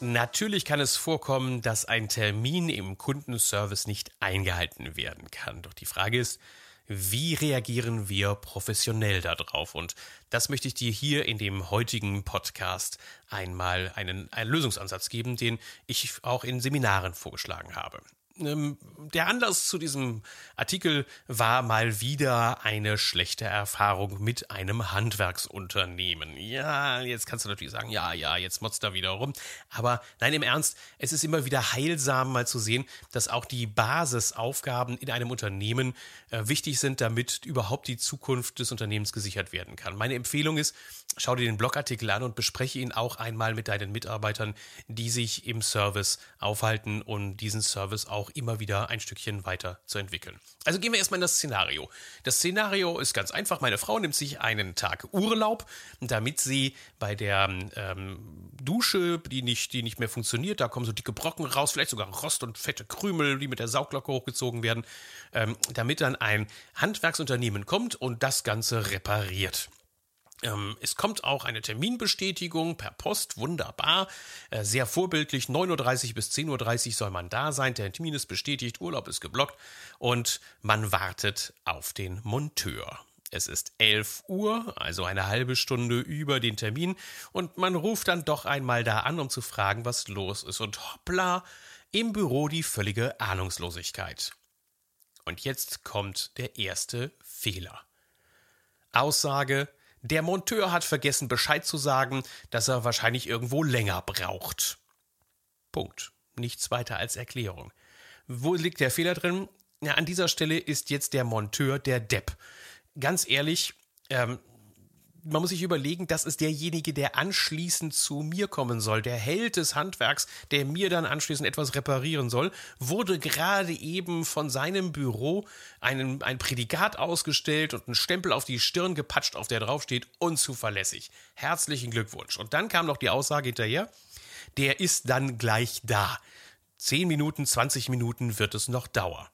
Natürlich kann es vorkommen, dass ein Termin im Kundenservice nicht eingehalten werden kann. Doch die Frage ist, wie reagieren wir professionell darauf? Und das möchte ich dir hier in dem heutigen Podcast einmal einen, einen Lösungsansatz geben, den ich auch in Seminaren vorgeschlagen habe. Ähm, der Anlass zu diesem Artikel war mal wieder eine schlechte Erfahrung mit einem Handwerksunternehmen. Ja, jetzt kannst du natürlich sagen, ja, ja, jetzt motzt da wieder rum. Aber nein, im Ernst, es ist immer wieder heilsam mal zu sehen, dass auch die Basisaufgaben in einem Unternehmen äh, wichtig sind, damit überhaupt die Zukunft des Unternehmens gesichert werden kann. Meine Empfehlung ist, schau dir den Blogartikel an und bespreche ihn auch einmal mit deinen Mitarbeitern, die sich im Service aufhalten und diesen Service auch immer wieder ein Stückchen weiter zu entwickeln. Also gehen wir erstmal in das Szenario. Das Szenario ist ganz einfach. Meine Frau nimmt sich einen Tag Urlaub, damit sie bei der ähm, Dusche, die nicht, die nicht mehr funktioniert, da kommen so dicke Brocken raus, vielleicht sogar Rost und fette Krümel, die mit der Sauglocke hochgezogen werden, ähm, damit dann ein Handwerksunternehmen kommt und das Ganze repariert. Ähm, es kommt auch eine Terminbestätigung per Post, wunderbar, äh, sehr vorbildlich. 9.30 Uhr bis 10.30 Uhr soll man da sein. Der Termin ist bestätigt, Urlaub ist geblockt und man wartet auf den Monteur. Es ist 11 Uhr, also eine halbe Stunde über den Termin, und man ruft dann doch einmal da an, um zu fragen, was los ist. Und hoppla, im Büro die völlige Ahnungslosigkeit. Und jetzt kommt der erste Fehler. Aussage, der Monteur hat vergessen Bescheid zu sagen, dass er wahrscheinlich irgendwo länger braucht. Punkt. Nichts weiter als Erklärung. Wo liegt der Fehler drin? Ja, an dieser Stelle ist jetzt der Monteur der Depp. Ganz ehrlich, ähm, man muss sich überlegen, das ist derjenige, der anschließend zu mir kommen soll, der Held des Handwerks, der mir dann anschließend etwas reparieren soll, wurde gerade eben von seinem Büro einen, ein Prädikat ausgestellt und ein Stempel auf die Stirn gepatscht, auf der draufsteht, unzuverlässig. Herzlichen Glückwunsch. Und dann kam noch die Aussage hinterher, der ist dann gleich da. Zehn Minuten, 20 Minuten wird es noch dauern.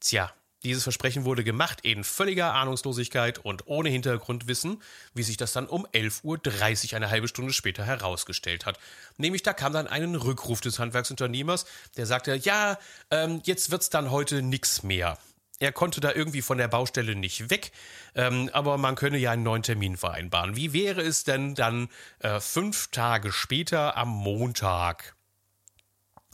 Tja, dieses Versprechen wurde gemacht in völliger Ahnungslosigkeit und ohne Hintergrundwissen, wie sich das dann um 11.30 Uhr eine halbe Stunde später herausgestellt hat. Nämlich da kam dann ein Rückruf des Handwerksunternehmers, der sagte, ja, ähm, jetzt wird's dann heute nix mehr. Er konnte da irgendwie von der Baustelle nicht weg, ähm, aber man könne ja einen neuen Termin vereinbaren. Wie wäre es denn dann äh, fünf Tage später am Montag?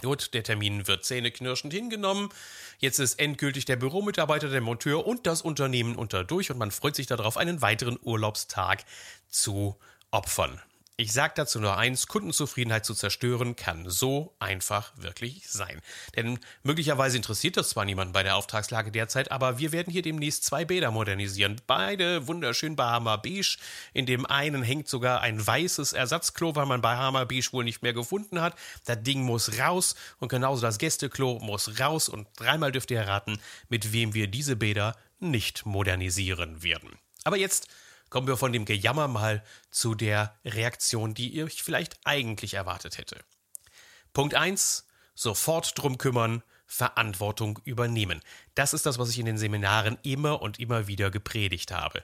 Gut, der Termin wird zähneknirschend hingenommen. Jetzt ist endgültig der Büromitarbeiter, der Monteur und das Unternehmen unter durch und man freut sich darauf, einen weiteren Urlaubstag zu opfern. Ich sage dazu nur eins, Kundenzufriedenheit zu zerstören kann so einfach wirklich sein. Denn möglicherweise interessiert das zwar niemanden bei der Auftragslage derzeit, aber wir werden hier demnächst zwei Bäder modernisieren. Beide wunderschön Bahama Beige. In dem einen hängt sogar ein weißes Ersatzklo, weil man Bahama Beige wohl nicht mehr gefunden hat. Das Ding muss raus und genauso das Gästeklo muss raus und dreimal dürft ihr erraten, mit wem wir diese Bäder nicht modernisieren werden. Aber jetzt kommen wir von dem Gejammer mal zu der Reaktion, die ihr euch vielleicht eigentlich erwartet hätte. Punkt 1. Sofort drum kümmern, Verantwortung übernehmen. Das ist das, was ich in den Seminaren immer und immer wieder gepredigt habe.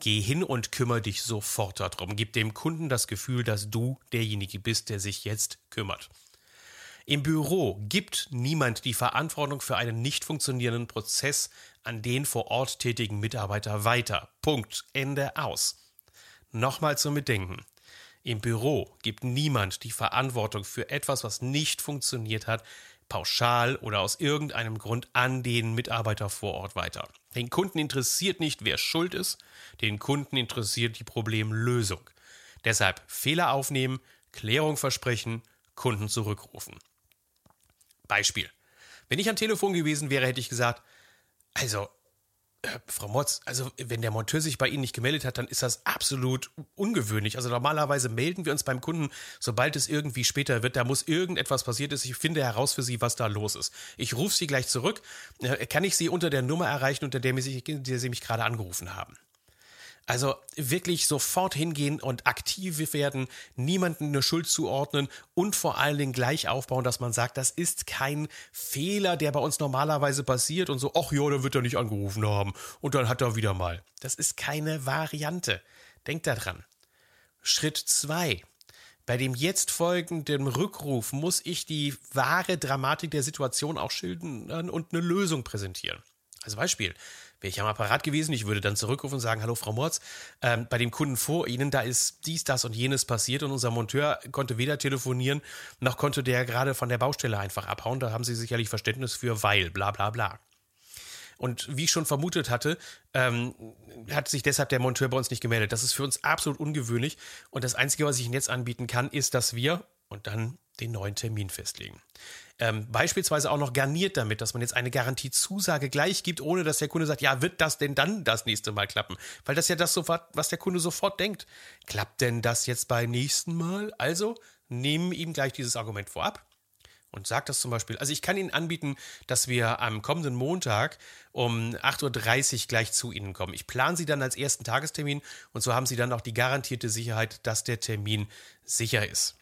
Geh hin und kümmere dich sofort darum. Gib dem Kunden das Gefühl, dass du derjenige bist, der sich jetzt kümmert. Im Büro gibt niemand die Verantwortung für einen nicht funktionierenden Prozess an den vor Ort tätigen Mitarbeiter weiter. Punkt. Ende aus. Nochmal zum Bedenken. Im Büro gibt niemand die Verantwortung für etwas, was nicht funktioniert hat, pauschal oder aus irgendeinem Grund an den Mitarbeiter vor Ort weiter. Den Kunden interessiert nicht, wer schuld ist, den Kunden interessiert die Problemlösung. Deshalb Fehler aufnehmen, Klärung versprechen, Kunden zurückrufen. Beispiel. Wenn ich am Telefon gewesen wäre, hätte ich gesagt, also, äh, Frau Motz, also wenn der Monteur sich bei Ihnen nicht gemeldet hat, dann ist das absolut ungewöhnlich. Also normalerweise melden wir uns beim Kunden, sobald es irgendwie später wird, da muss irgendetwas passiert ist. Ich finde heraus für Sie, was da los ist. Ich rufe Sie gleich zurück. Äh, kann ich Sie unter der Nummer erreichen, unter der, der Sie mich gerade angerufen haben? Also wirklich sofort hingehen und aktiv werden, niemanden eine Schuld zuordnen und vor allen Dingen gleich aufbauen, dass man sagt, das ist kein Fehler, der bei uns normalerweise passiert und so, ach ja, dann wird er nicht angerufen haben und dann hat er wieder mal. Das ist keine Variante. Denkt daran. Schritt zwei: Bei dem jetzt folgenden Rückruf muss ich die wahre Dramatik der Situation auch schildern und eine Lösung präsentieren. Als Beispiel, wäre ich am Apparat gewesen, ich würde dann zurückrufen und sagen, hallo Frau Morz, ähm, bei dem Kunden vor Ihnen, da ist dies, das und jenes passiert und unser Monteur konnte weder telefonieren, noch konnte der gerade von der Baustelle einfach abhauen. Da haben Sie sicherlich Verständnis für, weil, bla bla bla. Und wie ich schon vermutet hatte, ähm, hat sich deshalb der Monteur bei uns nicht gemeldet. Das ist für uns absolut ungewöhnlich. Und das Einzige, was ich Ihnen jetzt anbieten kann, ist, dass wir und dann den neuen Termin festlegen. Ähm, beispielsweise auch noch garniert damit, dass man jetzt eine Garantiezusage gleich gibt, ohne dass der Kunde sagt, ja, wird das denn dann das nächste Mal klappen? Weil das ja das sofort, was der Kunde sofort denkt. Klappt denn das jetzt beim nächsten Mal? Also nehmen ihm gleich dieses Argument vorab und sagt das zum Beispiel. Also ich kann Ihnen anbieten, dass wir am kommenden Montag um 8.30 Uhr gleich zu Ihnen kommen. Ich plane Sie dann als ersten Tagestermin und so haben Sie dann auch die garantierte Sicherheit, dass der Termin sicher ist.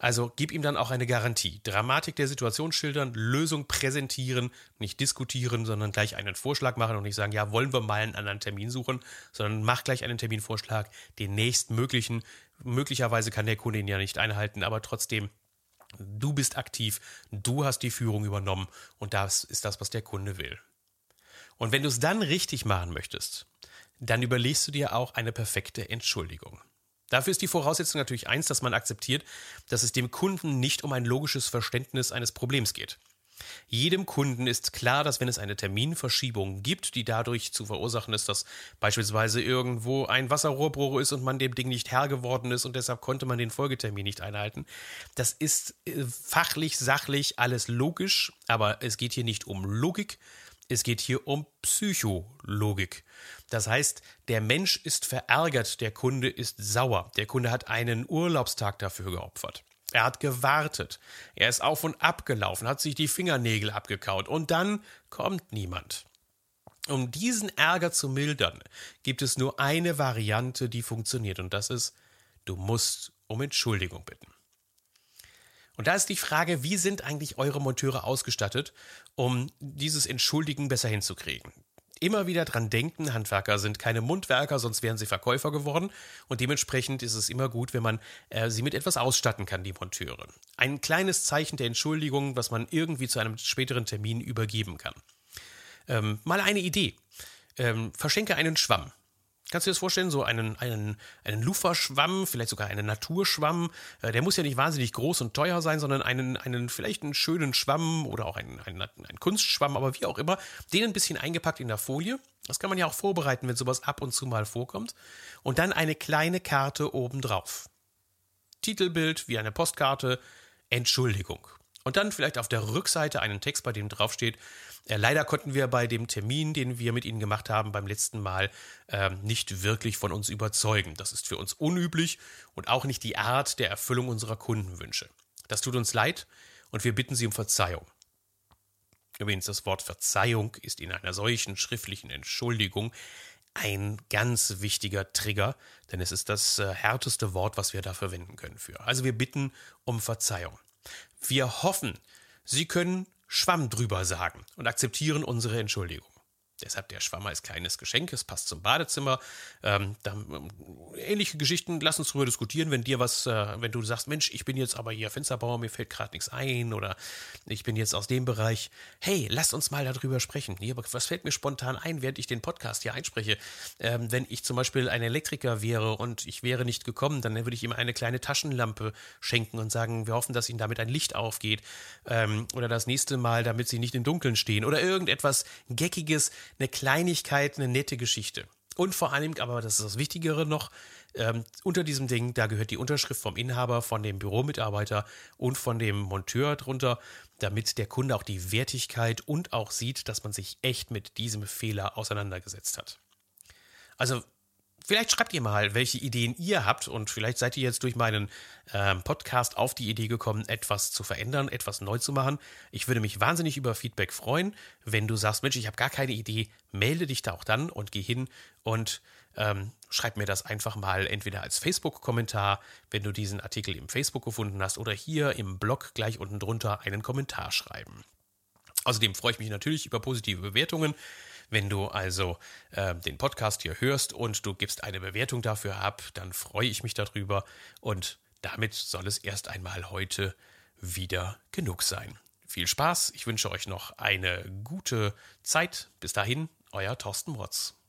Also gib ihm dann auch eine Garantie. Dramatik der Situation schildern, Lösung präsentieren, nicht diskutieren, sondern gleich einen Vorschlag machen und nicht sagen, ja, wollen wir mal einen anderen Termin suchen, sondern mach gleich einen Terminvorschlag, den nächstmöglichen. Möglicherweise kann der Kunde ihn ja nicht einhalten, aber trotzdem Du bist aktiv, du hast die Führung übernommen und das ist das, was der Kunde will. Und wenn du es dann richtig machen möchtest, dann überlegst du dir auch eine perfekte Entschuldigung. Dafür ist die Voraussetzung natürlich eins, dass man akzeptiert, dass es dem Kunden nicht um ein logisches Verständnis eines Problems geht. Jedem Kunden ist klar, dass wenn es eine Terminverschiebung gibt, die dadurch zu verursachen ist, dass beispielsweise irgendwo ein Wasserrohrbruch ist und man dem Ding nicht Herr geworden ist und deshalb konnte man den Folgetermin nicht einhalten. Das ist äh, fachlich, sachlich alles logisch, aber es geht hier nicht um Logik, es geht hier um Psychologik. Das heißt, der Mensch ist verärgert, der Kunde ist sauer, der Kunde hat einen Urlaubstag dafür geopfert. Er hat gewartet. Er ist auf und ab gelaufen, hat sich die Fingernägel abgekaut und dann kommt niemand. Um diesen Ärger zu mildern, gibt es nur eine Variante, die funktioniert und das ist, du musst um Entschuldigung bitten. Und da ist die Frage, wie sind eigentlich eure Monteure ausgestattet, um dieses Entschuldigen besser hinzukriegen? immer wieder dran denken, Handwerker sind keine Mundwerker, sonst wären sie Verkäufer geworden. Und dementsprechend ist es immer gut, wenn man äh, sie mit etwas ausstatten kann, die Monteure. Ein kleines Zeichen der Entschuldigung, was man irgendwie zu einem späteren Termin übergeben kann. Ähm, mal eine Idee. Ähm, verschenke einen Schwamm. Kannst du dir das vorstellen? So einen, einen, einen Luferschwamm, vielleicht sogar einen Naturschwamm. Äh, der muss ja nicht wahnsinnig groß und teuer sein, sondern einen, einen vielleicht einen schönen Schwamm oder auch einen, einen, einen Kunstschwamm, aber wie auch immer. Den ein bisschen eingepackt in der Folie. Das kann man ja auch vorbereiten, wenn sowas ab und zu mal vorkommt. Und dann eine kleine Karte obendrauf. Titelbild wie eine Postkarte. Entschuldigung. Und dann vielleicht auf der Rückseite einen Text, bei dem draufsteht, äh, leider konnten wir bei dem Termin, den wir mit Ihnen gemacht haben beim letzten Mal, äh, nicht wirklich von uns überzeugen. Das ist für uns unüblich und auch nicht die Art der Erfüllung unserer Kundenwünsche. Das tut uns leid und wir bitten Sie um Verzeihung. Übrigens, das Wort Verzeihung ist in einer solchen schriftlichen Entschuldigung ein ganz wichtiger Trigger, denn es ist das äh, härteste Wort, was wir da verwenden können für. Also wir bitten um Verzeihung. Wir hoffen, Sie können Schwamm drüber sagen und akzeptieren unsere Entschuldigung. Deshalb der Schwamm als kleines Geschenk, es passt zum Badezimmer. Ähm, da, ähm, ähnliche Geschichten, lass uns drüber diskutieren, wenn dir was, äh, wenn du sagst, Mensch, ich bin jetzt aber hier Fensterbauer, mir fällt gerade nichts ein oder ich bin jetzt aus dem Bereich. Hey, lass uns mal darüber sprechen. Hier, was fällt mir spontan ein, während ich den Podcast hier einspreche? Ähm, wenn ich zum Beispiel ein Elektriker wäre und ich wäre nicht gekommen, dann würde ich ihm eine kleine Taschenlampe schenken und sagen, wir hoffen, dass ihnen damit ein Licht aufgeht. Ähm, oder das nächste Mal, damit sie nicht im Dunkeln stehen. Oder irgendetwas Geckiges, eine Kleinigkeit, eine nette Geschichte. Und vor allem, aber das ist das Wichtigere noch, ähm, unter diesem Ding, da gehört die Unterschrift vom Inhaber, von dem Büromitarbeiter und von dem Monteur drunter, damit der Kunde auch die Wertigkeit und auch sieht, dass man sich echt mit diesem Fehler auseinandergesetzt hat. Also Vielleicht schreibt ihr mal, welche Ideen ihr habt und vielleicht seid ihr jetzt durch meinen ähm, Podcast auf die Idee gekommen, etwas zu verändern, etwas neu zu machen. Ich würde mich wahnsinnig über Feedback freuen. Wenn du sagst, Mensch, ich habe gar keine Idee, melde dich da auch dann und geh hin und ähm, schreib mir das einfach mal entweder als Facebook-Kommentar, wenn du diesen Artikel im Facebook gefunden hast, oder hier im Blog gleich unten drunter einen Kommentar schreiben. Außerdem freue ich mich natürlich über positive Bewertungen. Wenn du also äh, den Podcast hier hörst und du gibst eine Bewertung dafür ab, dann freue ich mich darüber und damit soll es erst einmal heute wieder genug sein. Viel Spaß, ich wünsche euch noch eine gute Zeit. Bis dahin, euer Thorsten Murz.